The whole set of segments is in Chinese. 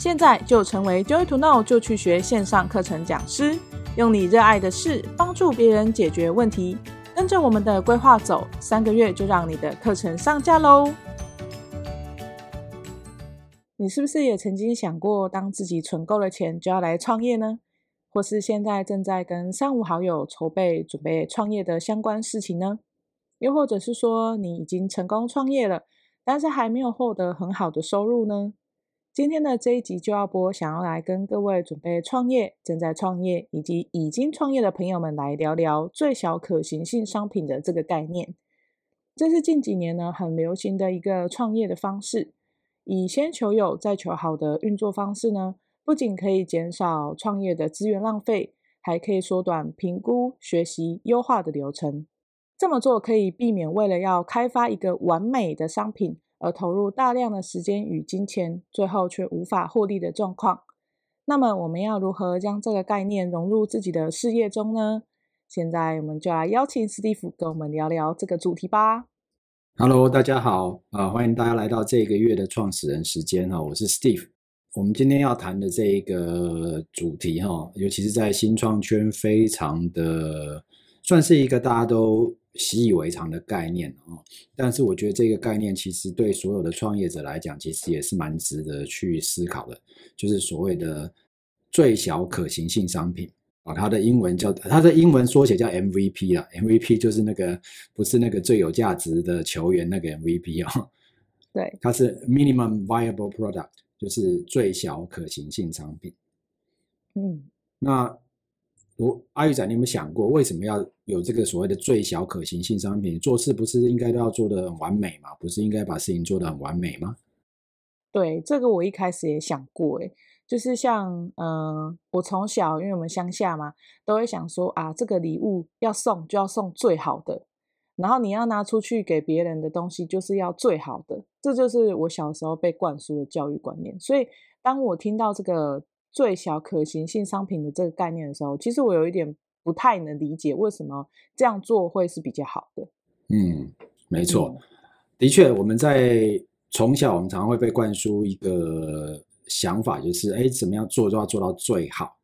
现在就成为 Joy to Know 就去学线上课程讲师，用你热爱的事帮助别人解决问题。跟着我们的规划走，三个月就让你的课程上架喽！你是不是也曾经想过，当自己存够了钱，就要来创业呢？或是现在正在跟三五好友筹备准备创业的相关事情呢？又或者是说，你已经成功创业了，但是还没有获得很好的收入呢？今天的这一集就要播，想要来跟各位准备创业、正在创业以及已经创业的朋友们来聊聊最小可行性商品的这个概念。这是近几年呢很流行的一个创业的方式，以先求有再求好的运作方式呢，不仅可以减少创业的资源浪费，还可以缩短评估、学习、优化的流程。这么做可以避免为了要开发一个完美的商品。而投入大量的时间与金钱，最后却无法获利的状况。那么，我们要如何将这个概念融入自己的事业中呢？现在，我们就来邀请史蒂夫跟我们聊聊这个主题吧。Hello，大家好，啊，欢迎大家来到这个月的创始人时间哈，我是 Steve。我们今天要谈的这一个主题哈，尤其是在新创圈，非常的算是一个大家都。习以为常的概念啊，但是我觉得这个概念其实对所有的创业者来讲，其实也是蛮值得去思考的，就是所谓的最小可行性商品啊，它的英文叫它的英文缩写叫 MVP 啦，MVP 就是那个不是那个最有价值的球员那个 MVP 啊，对，它是 Minimum Viable Product，就是最小可行性商品。嗯，那。阿玉仔，你有没有想过，为什么要有这个所谓的最小可行性商品？做事不是应该都要做得很完美吗？不是应该把事情做得很完美吗？对，这个我一开始也想过，诶，就是像，嗯、我从小，因为我们乡下嘛，都会想说啊，这个礼物要送就要送最好的，然后你要拿出去给别人的东西就是要最好的，这就是我小时候被灌输的教育观念。所以，当我听到这个。最小可行性商品的这个概念的时候，其实我有一点不太能理解为什么这样做会是比较好的。嗯，没错，嗯、的确，我们在从小我们常常会被灌输一个想法，就是哎，怎么样做都要做到最好。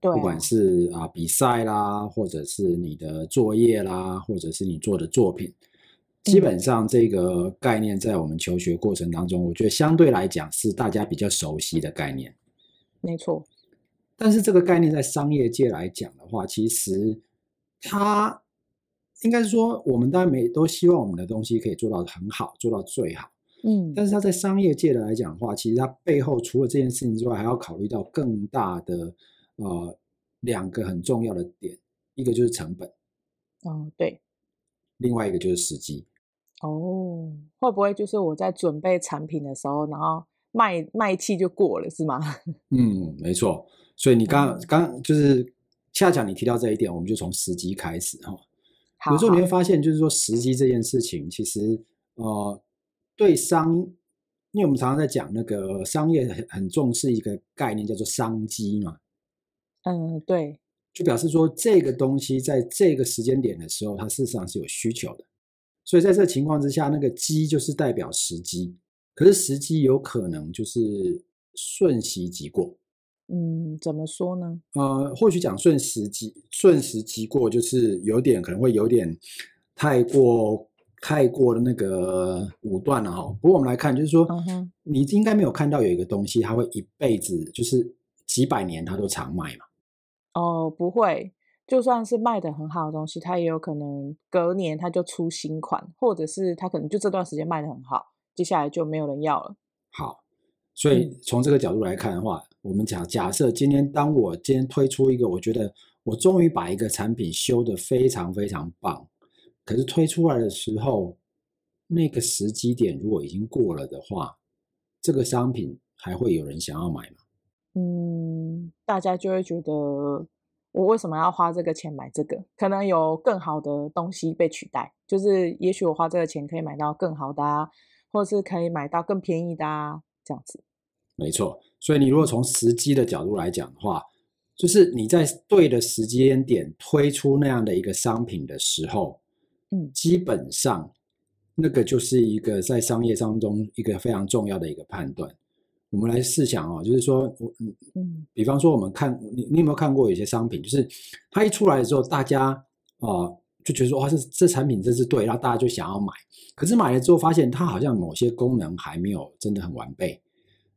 对啊，不管是啊比赛啦，或者是你的作业啦，或者是你做的作品，基本上这个概念在我们求学过程当中，我觉得相对来讲是大家比较熟悉的概念。没错，但是这个概念在商业界来讲的话，其实它应该是说，我们当然每都希望我们的东西可以做到很好，做到最好。嗯，但是它在商业界的来讲的话，其实它背后除了这件事情之外，还要考虑到更大的呃两个很重要的点，一个就是成本。哦，对。另外一个就是时机。哦，会不会就是我在准备产品的时候，然后。卖卖气就过了是吗？嗯，没错。所以你刚刚就是恰巧你提到这一点，我们就从时机开始哈。有时候你会发现，就是说时机这件事情，其实呃，对商，因为我们常常在讲那个商业很很重视一个概念，叫做商机嘛。嗯，对。就表示说，这个东西在这个时间点的时候，它事实上是有需求的。所以在这个情况之下，那个机就是代表时机。可是时机有可能就是瞬息即过，嗯，怎么说呢？呃，或许讲瞬时即瞬时即过，就是有点可能会有点太过太过的那个武断了哈。不过我们来看，就是说，嗯哼，你应该没有看到有一个东西，它会一辈子，就是几百年它都常卖嘛？哦，不会，就算是卖的很好的东西，它也有可能隔年它就出新款，或者是它可能就这段时间卖的很好。接下来就没有人要了。好，所以从这个角度来看的话，嗯、我们假假设今天当我今天推出一个，我觉得我终于把一个产品修得非常非常棒，可是推出来的时候，那个时机点如果已经过了的话，这个商品还会有人想要买吗？嗯，大家就会觉得我为什么要花这个钱买这个？可能有更好的东西被取代，就是也许我花这个钱可以买到更好的啊。或是可以买到更便宜的啊，这样子。没错，所以你如果从时机的角度来讲的话，就是你在对的时间点推出那样的一个商品的时候，嗯，基本上那个就是一个在商业当中一个非常重要的一个判断。我们来试想哦，就是说，我嗯嗯，比方说我们看你，你有没有看过有些商品，就是它一出来的时候，大家哦、呃、就觉得说哇，这这产品真是对，然后大家就想要买。可是买了之后，发现它好像某些功能还没有真的很完备，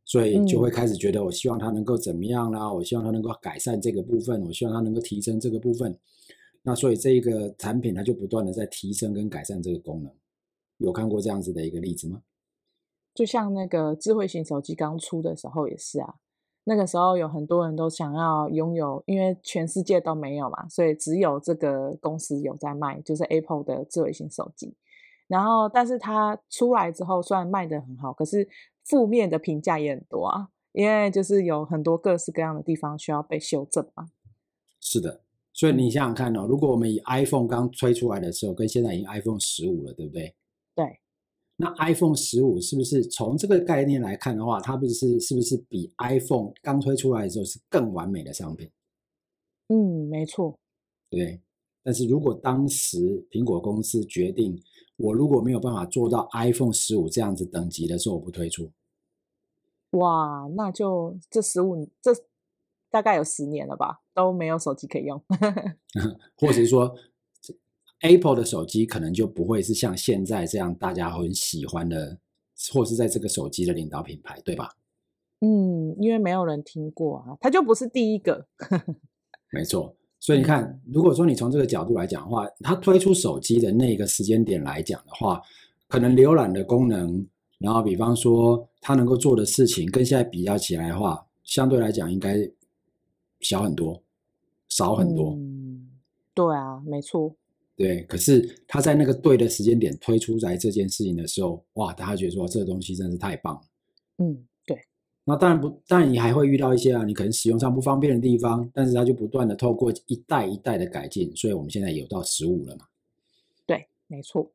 所以就会开始觉得，我希望它能够怎么样啦？我希望它能够改善这个部分，我希望它能够提升这个部分。那所以这一个产品，它就不断的在提升跟改善这个功能。有看过这样子的一个例子吗？就像那个智慧型手机刚出的时候也是啊，那个时候有很多人都想要拥有，因为全世界都没有嘛，所以只有这个公司有在卖，就是 Apple 的智慧型手机。然后，但是它出来之后，虽然卖得很好，可是负面的评价也很多啊，因为就是有很多各式各样的地方需要被修正嘛。是的，所以你想想看哦，如果我们以 iPhone 刚推出来的时候，跟现在已经 iPhone 十五了，对不对？对。那 iPhone 十五是不是从这个概念来看的话，它不是是不是比 iPhone 刚推出来的时候是更完美的商品？嗯，没错。对。但是如果当时苹果公司决定，我如果没有办法做到 iPhone 十五这样子等级的时候，我不推出。哇，那就这十五这大概有十年了吧，都没有手机可以用。或者是说，Apple 的手机可能就不会是像现在这样大家很喜欢的，或是在这个手机的领导品牌，对吧？嗯，因为没有人听过啊，它就不是第一个。没错。所以你看，如果说你从这个角度来讲的话，它推出手机的那个时间点来讲的话，可能浏览的功能，然后比方说它能够做的事情，跟现在比较起来的话，相对来讲应该小很多，少很多。嗯，对啊，没错。对，可是他在那个对的时间点推出来这件事情的时候，哇，大家觉得说这个东西真是太棒了。嗯。对那当然不，当然你还会遇到一些啊，你可能使用上不方便的地方，但是它就不断的透过一代一代的改进，所以我们现在有到十五了嘛？对，没错。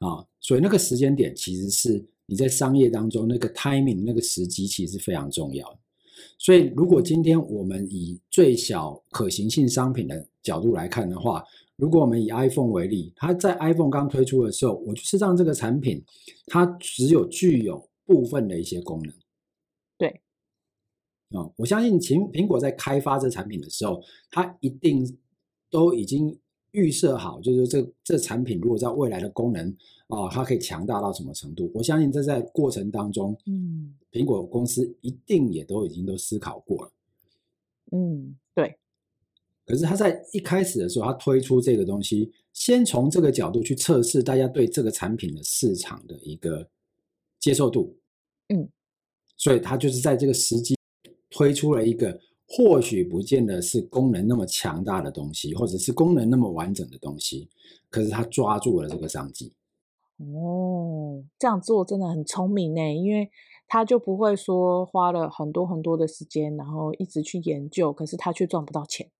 啊，所以那个时间点其实是你在商业当中那个 timing 那个时机其实是非常重要的。所以如果今天我们以最小可行性商品的角度来看的话，如果我们以 iPhone 为例，它在 iPhone 刚推出的时候，我就是让这个产品它只有具有部分的一些功能。对，哦，我相信苹苹果在开发这产品的时候，它一定都已经预设好，就是这这产品如果在未来的功能啊，它可以强大到什么程度？我相信这在过程当中，嗯，苹果公司一定也都已经都思考过了。嗯，对。可是他在一开始的时候，他推出这个东西，先从这个角度去测试大家对这个产品的市场的一个接受度。嗯。所以他就是在这个时机推出了一个或许不见得是功能那么强大的东西，或者是功能那么完整的东西，可是他抓住了这个商机。哦，这样做真的很聪明呢，因为他就不会说花了很多很多的时间，然后一直去研究，可是他却赚不到钱。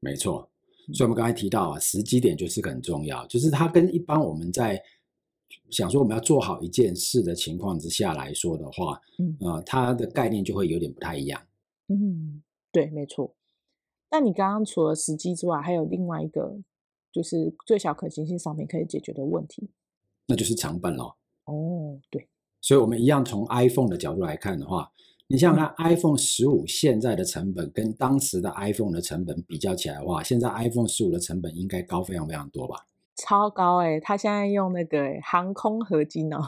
没错，所以我们刚才提到啊，时机点就是很重要，就是它跟一般我们在。想说我们要做好一件事的情况之下来说的话，嗯，呃，它的概念就会有点不太一样。嗯，对，没错。那你刚刚除了时机之外，还有另外一个，就是最小可行性商品可以解决的问题，那就是成本咯。哦，对。所以，我们一样从 iPhone 的角度来看的话，你想想看，iPhone 十五现在的成本跟当时的 iPhone 的成本比较起来的话，现在 iPhone 十五的成本应该高非常非常多吧？超高哎、欸！他现在用那个航空合金哦，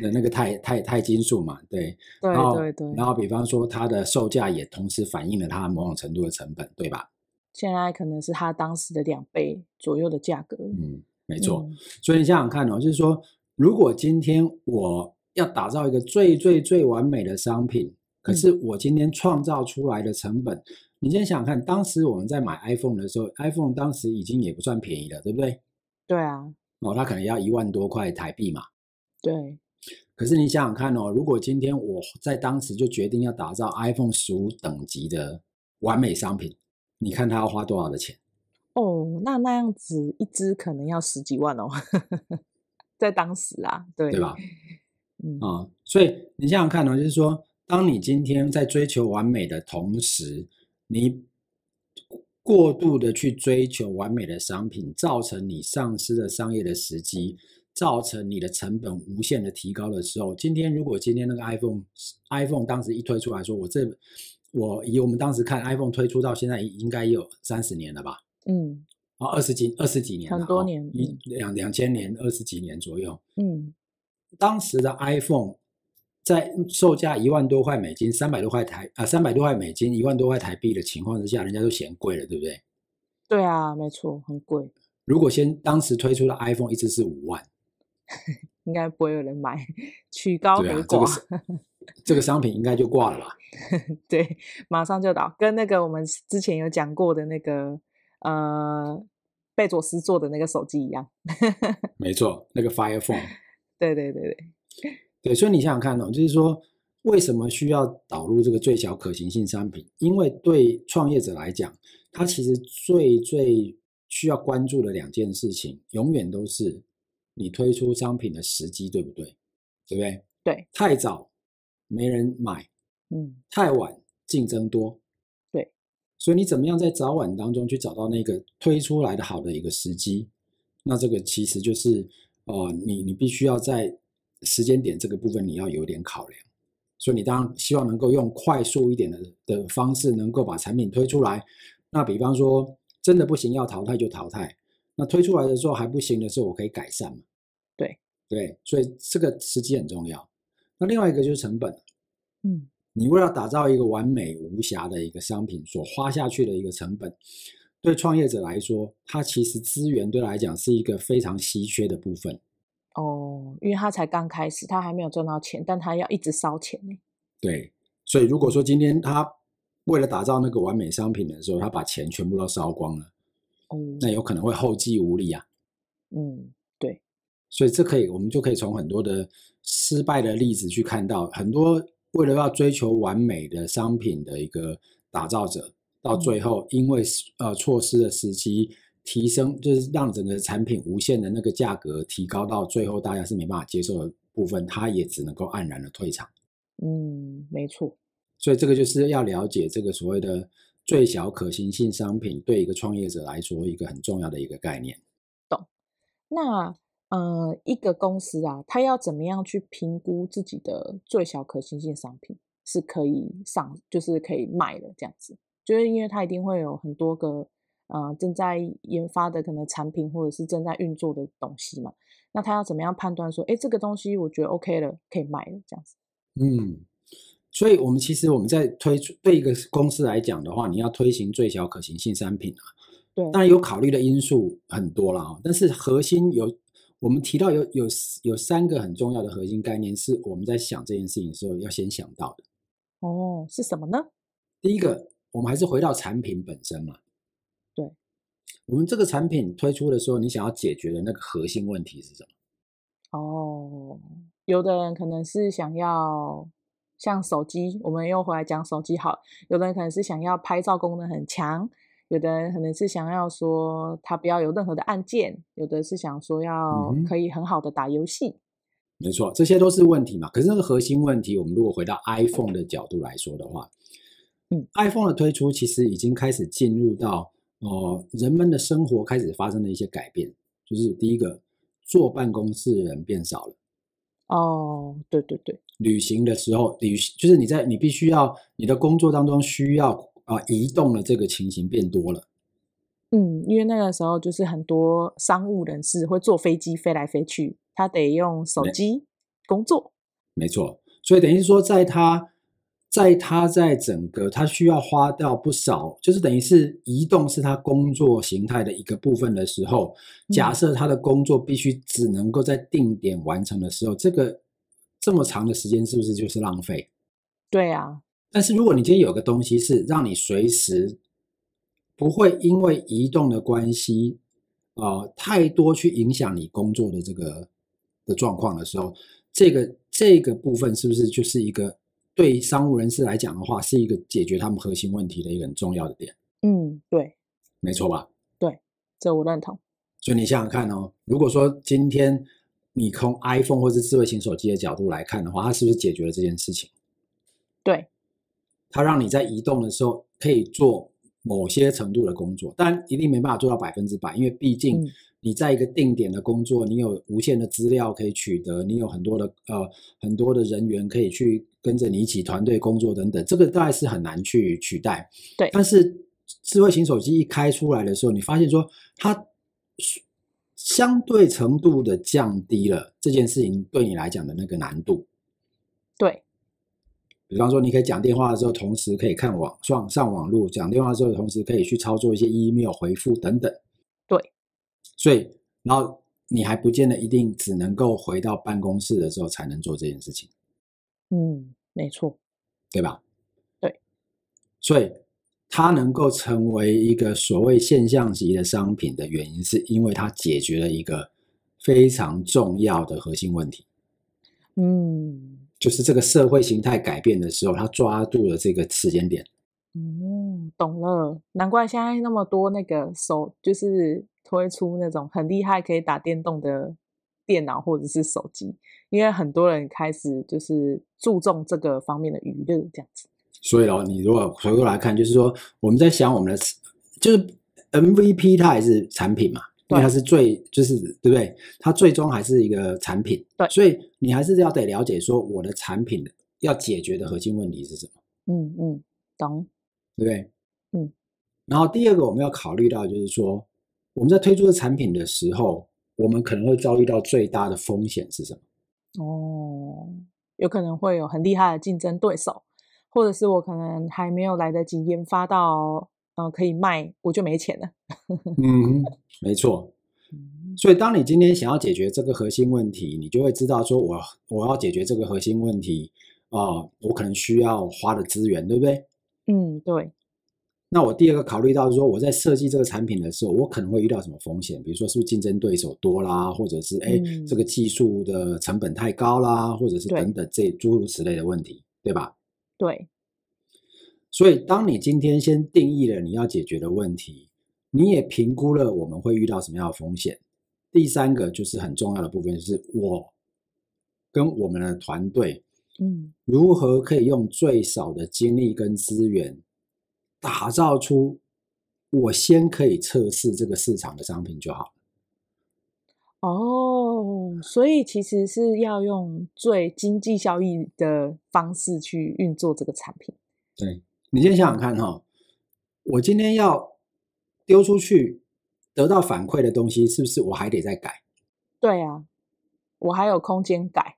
那 那个钛钛钛金属嘛，对，对对对。然后比方说，它的售价也同时反映了它某种程度的成本，对吧？现在可能是它当时的两倍左右的价格。嗯，没错。嗯、所以你想想看哦，就是说，如果今天我要打造一个最最最完美的商品，可是我今天创造出来的成本。嗯你先想想看，当时我们在买 iPhone 的时候，iPhone 当时已经也不算便宜了，对不对？对啊。哦，它可能要一万多块台币嘛。对。可是你想想看哦，如果今天我在当时就决定要打造 iPhone 十五等级的完美商品，你看它要花多少的钱？哦，那那样子一支可能要十几万哦，在当时啊，对，对吧？嗯啊、哦，所以你想想看哦，就是说，当你今天在追求完美的同时，你过度的去追求完美的商品，造成你丧失了商业的时机，造成你的成本无限的提高的时候，今天如果今天那个 iPhone，iPhone 当时一推出来说，我这我以我们当时看 iPhone 推出到现在应该有三十年了吧？嗯，啊，二十几二十几年，很多年，一两两千年二十几年左右。嗯，当时的 iPhone 在售价一万多块美金，三百多块台啊，三百多块美金，一万多块台币的情况之下，人家都嫌贵了，对不对？对啊，没错，很贵。如果先当时推出的 iPhone 一直是五万。应该不会有人买，曲高和寡，这个，这个商品应该就挂了吧？对，马上就倒，跟那个我们之前有讲过的那个呃贝佐斯做的那个手机一样。没错，那个 Fire Phone。对对对对，对，所以你想想看哦，就是说为什么需要导入这个最小可行性商品？因为对创业者来讲，他其实最最需要关注的两件事情，永远都是。你推出商品的时机对不对？对不对？对，太早没人买，嗯，太晚竞争多，对，所以你怎么样在早晚当中去找到那个推出来的好的一个时机？那这个其实就是，呃，你你必须要在时间点这个部分你要有点考量，所以你当然希望能够用快速一点的的方式能够把产品推出来。那比方说真的不行要淘汰就淘汰。那推出来的时候还不行的时候，我可以改善嘛？对对，所以这个时机很重要。那另外一个就是成本，嗯，你为了打造一个完美无瑕的一个商品，所花下去的一个成本，对创业者来说，他其实资源对来讲是一个非常稀缺的部分。哦，因为他才刚开始，他还没有赚到钱，但他要一直烧钱呢。对，所以如果说今天他为了打造那个完美商品的时候，他把钱全部都烧光了。嗯，那有可能会后继无力啊。嗯，对。所以这可以，我们就可以从很多的失败的例子去看到，很多为了要追求完美的商品的一个打造者，到最后因为呃措施的时机，提升就是让整个产品无限的那个价格提高到最后大家是没办法接受的部分，他也只能够黯然的退场。嗯，没错。所以这个就是要了解这个所谓的。最小可行性商品对一个创业者来说，一个很重要的一个概念。懂。那呃，一个公司啊，他要怎么样去评估自己的最小可行性商品是可以上，就是可以卖的这样子？就是因为他一定会有很多个呃正在研发的可能产品，或者是正在运作的东西嘛。那他要怎么样判断说，哎，这个东西我觉得 OK 了，可以卖了这样子？嗯。所以，我们其实我们在推出对一个公司来讲的话，你要推行最小可行性商品啊，对，当然有考虑的因素很多了啊。但是核心有我们提到有有有三个很重要的核心概念，是我们在想这件事情的时候要先想到的。哦，是什么呢？第一个，我们还是回到产品本身嘛。对，我们这个产品推出的时候，你想要解决的那个核心问题是什么？哦，有的人可能是想要。像手机，我们又回来讲手机好。有的人可能是想要拍照功能很强，有的人可能是想要说它不要有任何的按键，有的是想说要可以很好的打游戏。嗯。没错，这些都是问题嘛。可是那个核心问题，我们如果回到 iPhone 的角度来说的话，嗯，iPhone 的推出其实已经开始进入到哦、呃，人们的生活开始发生了一些改变，就是第一个，坐办公室的人变少了。哦，对对对，旅行的时候，旅就是你在你必须要你的工作当中需要啊、呃、移动的这个情形变多了。嗯，因为那个时候就是很多商务人士会坐飞机飞来飞去，他得用手机工作。没错，所以等于说在他。在他在整个他需要花掉不少，就是等于是移动是他工作形态的一个部分的时候，假设他的工作必须只能够在定点完成的时候，这个这么长的时间是不是就是浪费？对啊。但是如果你今天有个东西是让你随时不会因为移动的关系啊、呃、太多去影响你工作的这个的状况的时候，这个这个部分是不是就是一个？对商务人士来讲的话，是一个解决他们核心问题的一个很重要的点。嗯，对，没错吧？对，这我认同。所以你想想看哦，如果说今天你从 iPhone 或是智慧型手机的角度来看的话，它是不是解决了这件事情？对，它让你在移动的时候可以做某些程度的工作，但一定没办法做到百分之百，因为毕竟你在一个定点的工作，你有无限的资料可以取得，你有很多的呃很多的人员可以去跟着你一起团队工作等等，这个大概是很难去取代。对，但是智慧型手机一开出来的时候，你发现说它相对程度的降低了这件事情对你来讲的那个难度。对，比方说你可以讲电话的时候，同时可以看网上上网络，讲电话的时候，同时可以去操作一些 email 回复等等。对。所以，然后你还不见得一定只能够回到办公室的时候才能做这件事情。嗯，没错，对吧？对。所以，它能够成为一个所谓现象级的商品的原因，是因为它解决了一个非常重要的核心问题。嗯，就是这个社会形态改变的时候，它抓住了这个时间点。嗯，懂了，难怪现在那么多那个手就是。推出那种很厉害可以打电动的电脑或者是手机，因为很多人开始就是注重这个方面的娱乐这样子。所以哦，你如果回过来看，就是说我们在想我们的，就是 MVP 它还是产品嘛，因为它是最就是对不对？它最终还是一个产品。对，所以你还是要得了解说我的产品要解决的核心问题是什么。嗯嗯，懂，对不对？嗯。然后第二个我们要考虑到就是说。我们在推出的产品的时候，我们可能会遭遇到最大的风险是什么？哦，有可能会有很厉害的竞争对手，或者是我可能还没有来得及研发到，呃，可以卖，我就没钱了。嗯，没错。所以，当你今天想要解决这个核心问题，你就会知道说我，我我要解决这个核心问题啊，呃，我可能需要花的资源，对不对？嗯，对。那我第二个考虑到说，我在设计这个产品的时候，我可能会遇到什么风险？比如说，是不是竞争对手多啦，或者是哎，这个技术的成本太高啦，或者是等等这诸如此类的问题，对吧？对。所以，当你今天先定义了你要解决的问题，你也评估了我们会遇到什么样的风险。第三个就是很重要的部分，就是我跟我们的团队，嗯，如何可以用最少的精力跟资源。打造出我先可以测试这个市场的商品就好。哦，所以其实是要用最经济效益的方式去运作这个产品。对，你先想想看哈，我今天要丢出去得到反馈的东西，是不是我还得再改？对啊，我还有空间改。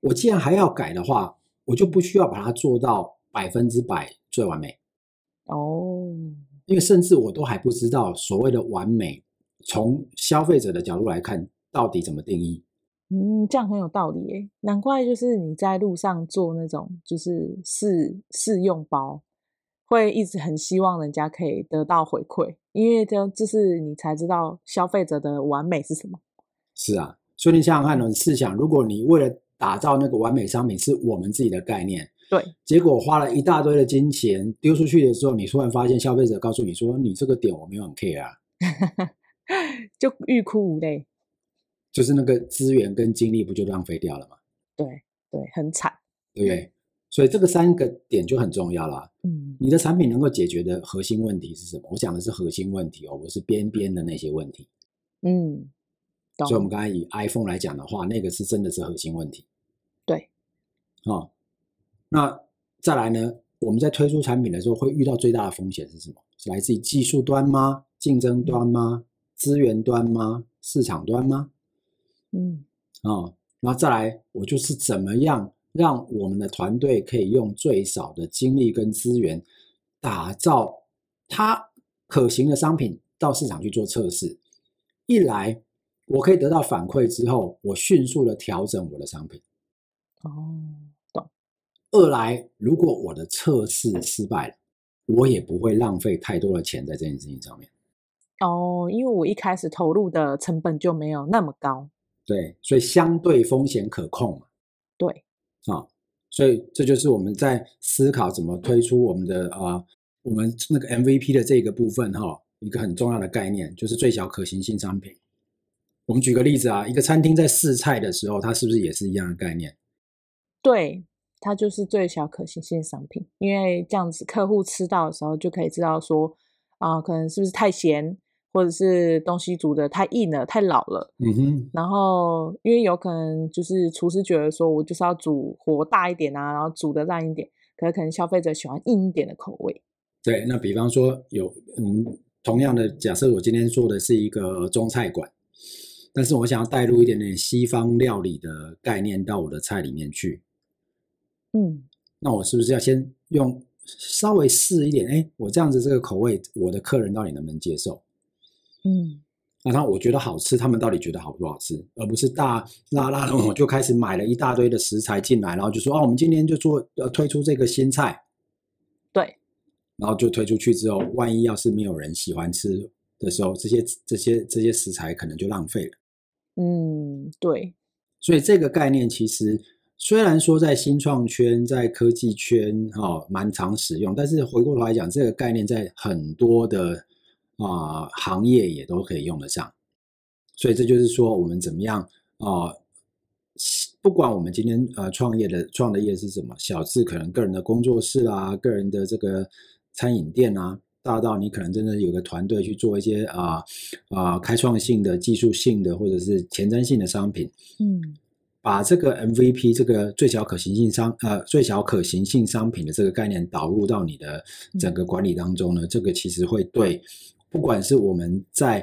我既然还要改的话，我就不需要把它做到百分之百最完美。哦，因为甚至我都还不知道所谓的完美，从消费者的角度来看，到底怎么定义？嗯，这样很有道理诶，难怪就是你在路上做那种就是试试用包，会一直很希望人家可以得到回馈，因为这就是你才知道消费者的完美是什么。是啊，所以你想想看，你试想，如果你为了打造那个完美商品，是我们自己的概念。对，结果花了一大堆的金钱丢出去的时候，你突然发现消费者告诉你说：“你这个点我没有很 care 啊。”就欲哭无泪，就是那个资源跟精力不就浪费掉了吗？对对，很惨，对不对？所以这个三个点就很重要了。嗯，你的产品能够解决的核心问题是什么？我讲的是核心问题哦，不是边边的那些问题。嗯，所以我们刚才以 iPhone 来讲的话，那个是真的是核心问题。对，哦。那再来呢？我们在推出产品的时候，会遇到最大的风险是什么？是来自于技术端吗？竞争端吗？资源端吗？市场端吗？嗯，哦，然后再来，我就是怎么样让我们的团队可以用最少的精力跟资源，打造它可行的商品到市场去做测试。一来，我可以得到反馈之后，我迅速的调整我的商品。哦。二来，如果我的测试失败了，我也不会浪费太多的钱在这件事情上面。哦，因为我一开始投入的成本就没有那么高。对，所以相对风险可控嘛。对，啊，所以这就是我们在思考怎么推出我们的啊，我们那个 MVP 的这个部分哈，一个很重要的概念就是最小可行性商品。我们举个例子啊，一个餐厅在试菜的时候，它是不是也是一样的概念？对。它就是最小可行性商品，因为这样子客户吃到的时候就可以知道说，啊、呃，可能是不是太咸，或者是东西煮的太硬了、太老了。嗯哼。然后，因为有可能就是厨师觉得说，我就是要煮火大一点啊，然后煮的烂一点，可是可能消费者喜欢硬一点的口味。对，那比方说有嗯，同样的假设，我今天做的是一个中菜馆，但是我想要带入一点点西方料理的概念到我的菜里面去。嗯，那我是不是要先用稍微试一点？哎，我这样子这个口味，我的客人到底能不能接受？嗯，那他我觉得好吃，他们到底觉得好不好吃？而不是大拉拉的我就开始买了一大堆的食材进来，然后就说哦，我们今天就做呃推出这个新菜，对，然后就推出去之后，万一要是没有人喜欢吃的时候，这些这些这些食材可能就浪费了。嗯，对，所以这个概念其实。虽然说在新创圈、在科技圈，哈、蛮常使用，但是回过头来讲，这个概念在很多的啊、行业也都可以用得上。所以这就是说，我们怎么样啊、不管我们今天呃创业的创的业是什么，小至可能个人的工作室啊，个人的这个餐饮店啊，大到你可能真的有个团队去做一些啊啊、呃呃、开创性的、技术性的或者是前瞻性的商品，嗯。把这个 MVP 这个最小可行性商呃最小可行性商品的这个概念导入到你的整个管理当中呢，嗯、这个其实会对不管是我们在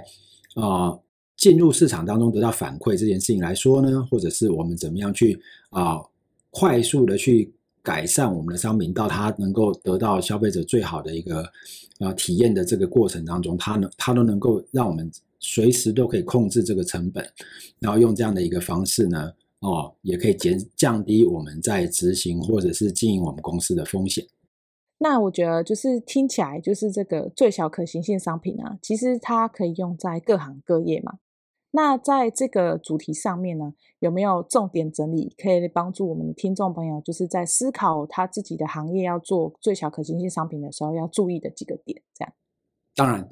啊、呃、进入市场当中得到反馈这件事情来说呢，或者是我们怎么样去啊、呃、快速的去改善我们的商品，到它能够得到消费者最好的一个啊、呃、体验的这个过程当中，它能它都能够让我们随时都可以控制这个成本，然后用这样的一个方式呢。哦，也可以减降低我们在执行或者是经营我们公司的风险。那我觉得就是听起来就是这个最小可行性商品啊，其实它可以用在各行各业嘛。那在这个主题上面呢，有没有重点整理可以帮助我们的听众朋友，就是在思考他自己的行业要做最小可行性商品的时候要注意的几个点？这样。当然。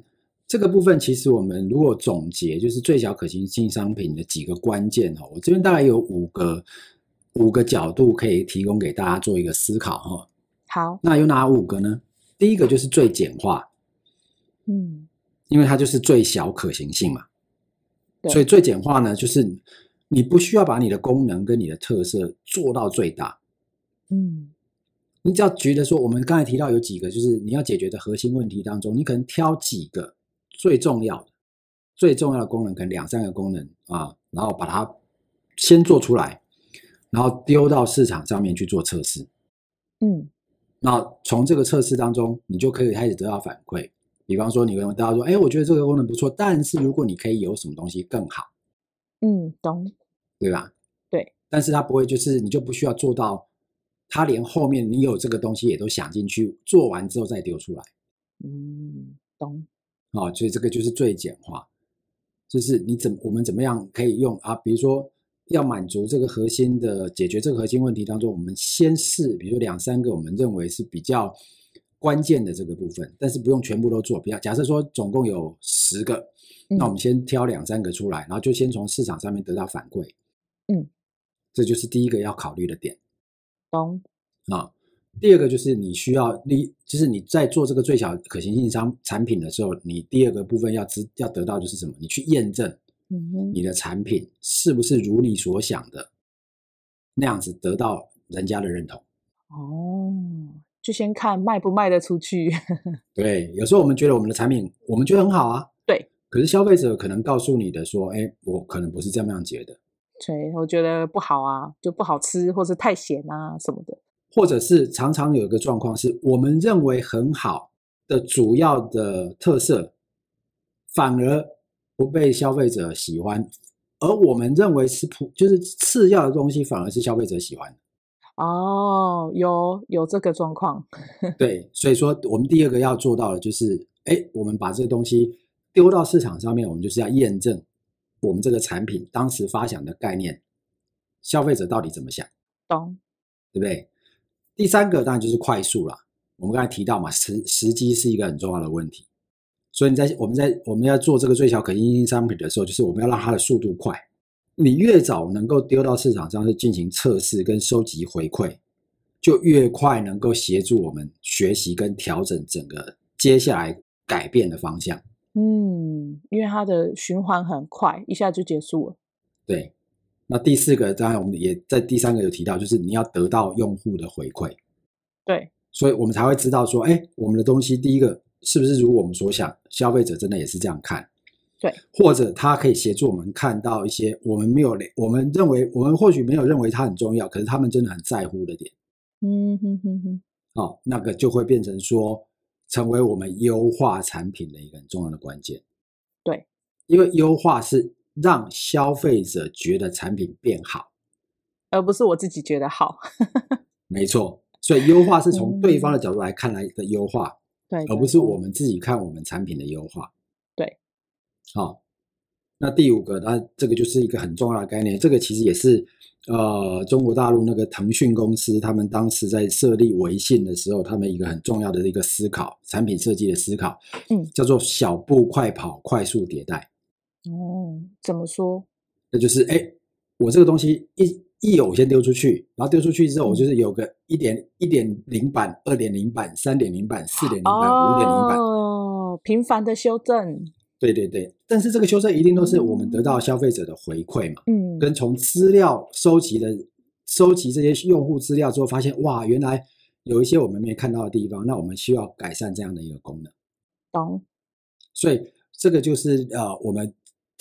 这个部分其实我们如果总结，就是最小可行性商品的几个关键哈，我这边大概有五个五个角度可以提供给大家做一个思考哈。好，那有哪五个呢？第一个就是最简化，嗯，因为它就是最小可行性嘛，所以最简化呢，就是你不需要把你的功能跟你的特色做到最大，嗯，你只要觉得说，我们刚才提到有几个，就是你要解决的核心问题当中，你可能挑几个。最重要的、最重要的功能，可能两三个功能啊，然后把它先做出来，然后丢到市场上面去做测试。嗯，那从这个测试当中，你就可以开始得到反馈。比方说，你跟大家说：“哎，我觉得这个功能不错，但是如果你可以有什么东西更好。”嗯，懂，对吧？对。但是它不会，就是你就不需要做到，它连后面你有这个东西也都想进去，做完之后再丢出来。嗯，懂。啊、哦，所以这个就是最简化，就是你怎我们怎么样可以用啊？比如说要满足这个核心的解决这个核心问题当中，我们先试，比如两三个我们认为是比较关键的这个部分，但是不用全部都做。比较假设说总共有十个，那我们先挑两三个出来，然后就先从市场上面得到反馈。嗯，这就是第一个要考虑的点。懂啊。第二个就是你需要你，就是你在做这个最小可行性商产品的时候，你第二个部分要知要得到就是什么？你去验证，你的产品是不是如你所想的那样子得到人家的认同？哦，就先看卖不卖得出去。对，有时候我们觉得我们的产品我们觉得很好啊，对，可是消费者可能告诉你的说，哎，我可能不是这么样觉得，对，我觉得不好啊，就不好吃，或是太咸啊什么的。或者是常常有一个状况是，我们认为很好的主要的特色，反而不被消费者喜欢，而我们认为是普就是次要的东西，反而是消费者喜欢。哦，有有这个状况。对，所以说我们第二个要做到的就是，哎，我们把这个东西丢到市场上面，我们就是要验证我们这个产品当时发想的概念，消费者到底怎么想？懂，对不对？第三个当然就是快速了。我们刚才提到嘛，时时机是一个很重要的问题。所以你在我们在我们要做这个最小可行性商品的时候，就是我们要让它的速度快。你越早能够丢到市场上去进行测试跟收集回馈，就越快能够协助我们学习跟调整整个接下来改变的方向。嗯，因为它的循环很快，一下就结束了。对，那第四个当然我们也在第三个有提到，就是你要得到用户的回馈。对，所以我们才会知道说，哎，我们的东西第一个是不是如我们所想，消费者真的也是这样看？对，或者他可以协助我们看到一些我们没有，我们认为我们或许没有认为它很重要，可是他们真的很在乎的点。嗯哼哼哼，哦，那个就会变成说，成为我们优化产品的一个很重要的关键。对，因为优化是让消费者觉得产品变好，而不是我自己觉得好。没错，所以优化是从对方的角度来看来的优化，对，而不是我们自己看我们产品的优化。对，好，那第五个，那这个就是一个很重要的概念，这个其实也是。呃，中国大陆那个腾讯公司，他们当时在设立微信的时候，他们一个很重要的一个思考，产品设计的思考，嗯，叫做小步快跑，快速迭代。哦，怎么说？那就是，哎，我这个东西一一有，我先丢出去，然后丢出去之后，我就是有个一点一点零版、二点零版、三点零版、四点零版、五点零版，哦，频繁的修正。对对对，但是这个修正一定都是我们得到消费者的回馈嘛，嗯，跟从资料收集的收集这些用户资料之后，发现哇，原来有一些我们没看到的地方，那我们需要改善这样的一个功能。懂。所以这个就是呃，我们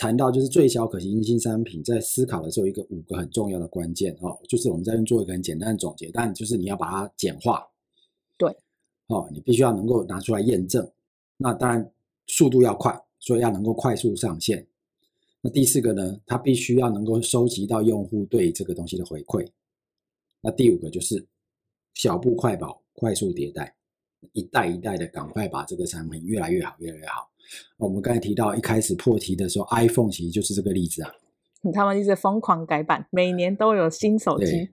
谈到就是最小可行性商品在思考的时候一个五个很重要的关键哦，就是我们在这做一个很简单的总结，但就是你要把它简化。对。哦，你必须要能够拿出来验证，那当然速度要快。所以要能够快速上线。那第四个呢，它必须要能够收集到用户对这个东西的回馈。那第五个就是小步快跑，快速迭代，一代一代的赶快把这个产品越来越好，越来越好。我们刚才提到一开始破题的时候，iPhone 其实就是这个例子啊。他们一直疯狂改版，每年都有新手机。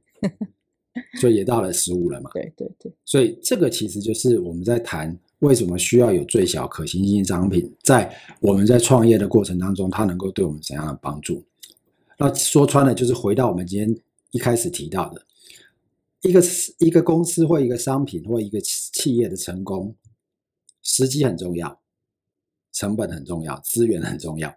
所以也到了十五了嘛。对对对。所以这个其实就是我们在谈。为什么需要有最小可行性商品？在我们在创业的过程当中，它能够对我们怎样的帮助？那说穿了，就是回到我们今天一开始提到的，一个一个公司或一个商品或一个企业的成功，时机很重要，成本很重要，资源很重要。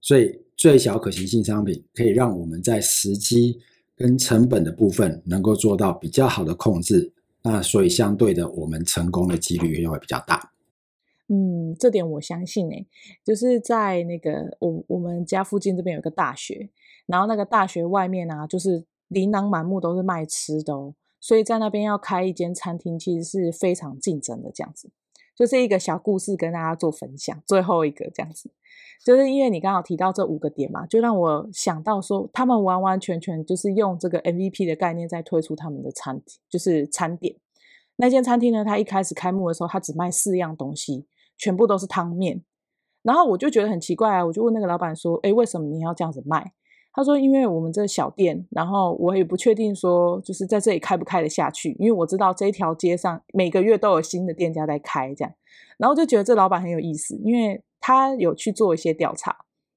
所以，最小可行性商品可以让我们在时机跟成本的部分能够做到比较好的控制。那所以相对的，我们成功的几率也会比较大。嗯，这点我相信诶，就是在那个我我们家附近这边有个大学，然后那个大学外面啊，就是琳琅满目都是卖吃的哦，所以在那边要开一间餐厅，其实是非常竞争的这样子。就是一个小故事跟大家做分享，最后一个这样子。就是因为你刚好提到这五个点嘛，就让我想到说，他们完完全全就是用这个 MVP 的概念在推出他们的餐，就是餐点。那间餐厅呢，它一开始开幕的时候，它只卖四样东西，全部都是汤面。然后我就觉得很奇怪啊，我就问那个老板说：“诶，为什么你要这样子卖？”他说：“因为我们这小店，然后我也不确定说，就是在这里开不开得下去，因为我知道这一条街上每个月都有新的店家在开，这样。然后就觉得这老板很有意思，因为。”他有去做一些调查，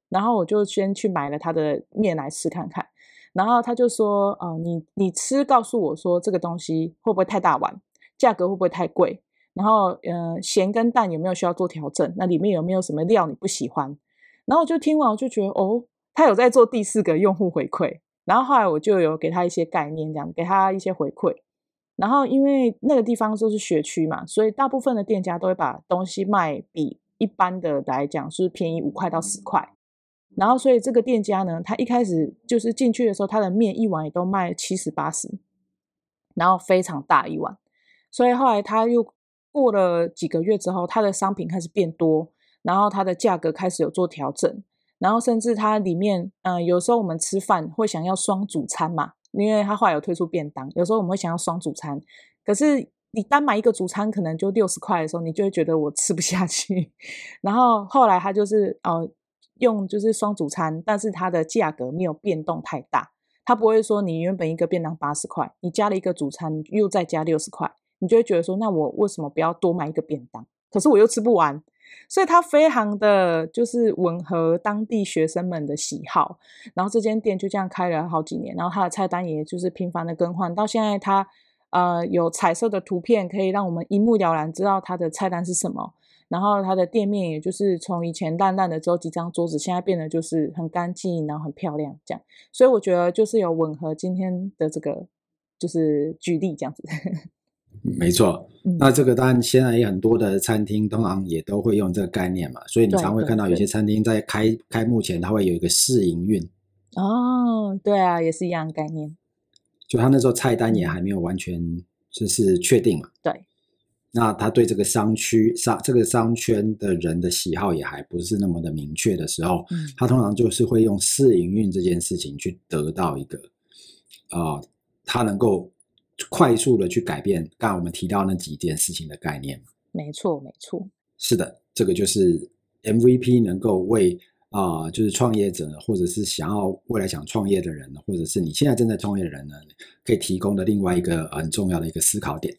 然后我就先去买了他的面来吃看看，然后他就说：“哦、你你吃，告诉我说这个东西会不会太大碗，价格会不会太贵？然后呃，咸跟淡有没有需要做调整？那里面有没有什么料你不喜欢？”然后我就听完我就觉得哦，他有在做第四个用户回馈，然后后来我就有给他一些概念，这样给他一些回馈。然后因为那个地方就是学区嘛，所以大部分的店家都会把东西卖比。一般的来讲是便宜五块到十块，然后所以这个店家呢，他一开始就是进去的时候，他的面一碗也都卖七十八十，然后非常大一碗，所以后来他又过了几个月之后，他的商品开始变多，然后他的价格开始有做调整，然后甚至它里面，嗯、有时候我们吃饭会想要双主餐嘛，因为它后来有推出便当，有时候我们会想要双主餐，可是。你单买一个主餐可能就六十块的时候，你就会觉得我吃不下去。然后后来他就是呃用就是双主餐，但是它的价格没有变动太大，他不会说你原本一个便当八十块，你加了一个主餐又再加六十块，你就会觉得说那我为什么不要多买一个便当？可是我又吃不完，所以它非常的就是吻合当地学生们的喜好。然后这间店就这样开了好几年，然后它的菜单也就是频繁的更换，到现在它。呃，有彩色的图片可以让我们一目了然知道它的菜单是什么。然后它的店面也就是从以前烂烂的只有几张桌子，现在变得就是很干净，然后很漂亮这样。所以我觉得就是有吻合今天的这个就是举例这样子。没错，那这个当然现在也很多的餐厅通常也都会用这个概念嘛，所以你常会看到有些餐厅在开开幕前，它会有一个试营运。哦，对啊，也是一样概念。就他那时候菜单也还没有完全就是确定嘛。对。那他对这个商区商这个商圈的人的喜好也还不是那么的明确的时候，嗯，他通常就是会用试营运这件事情去得到一个啊，呃，他能够。快速的去改变刚刚我们提到那几件事情的概念。没错，没错。是的，这个就是 MVP 能够为啊、呃，就是创业者或者是想要未来想创业的人，或者是你现在正在创业的人呢，可以提供的另外一个很重要的一个思考点。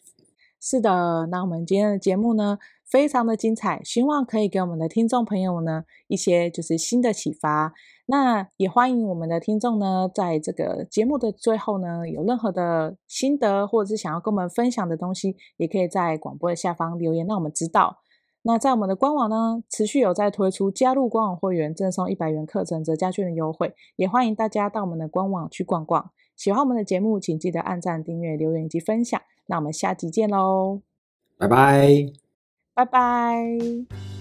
是的，那我们今天的节目呢，非常的精彩，希望可以给我们的听众朋友呢一些就是新的启发。那也欢迎我们的听众呢，在这个节目的最后呢，有任何的心得或者是想要跟我们分享的东西，也可以在广播的下方留言，让我们知道。那在我们的官网呢，持续有在推出加入官网会员赠送一百元课程折价券的优惠，也欢迎大家到我们的官网去逛逛。喜欢我们的节目，请记得按赞、订阅、留言以及分享。那我们下集见喽，拜拜，拜拜。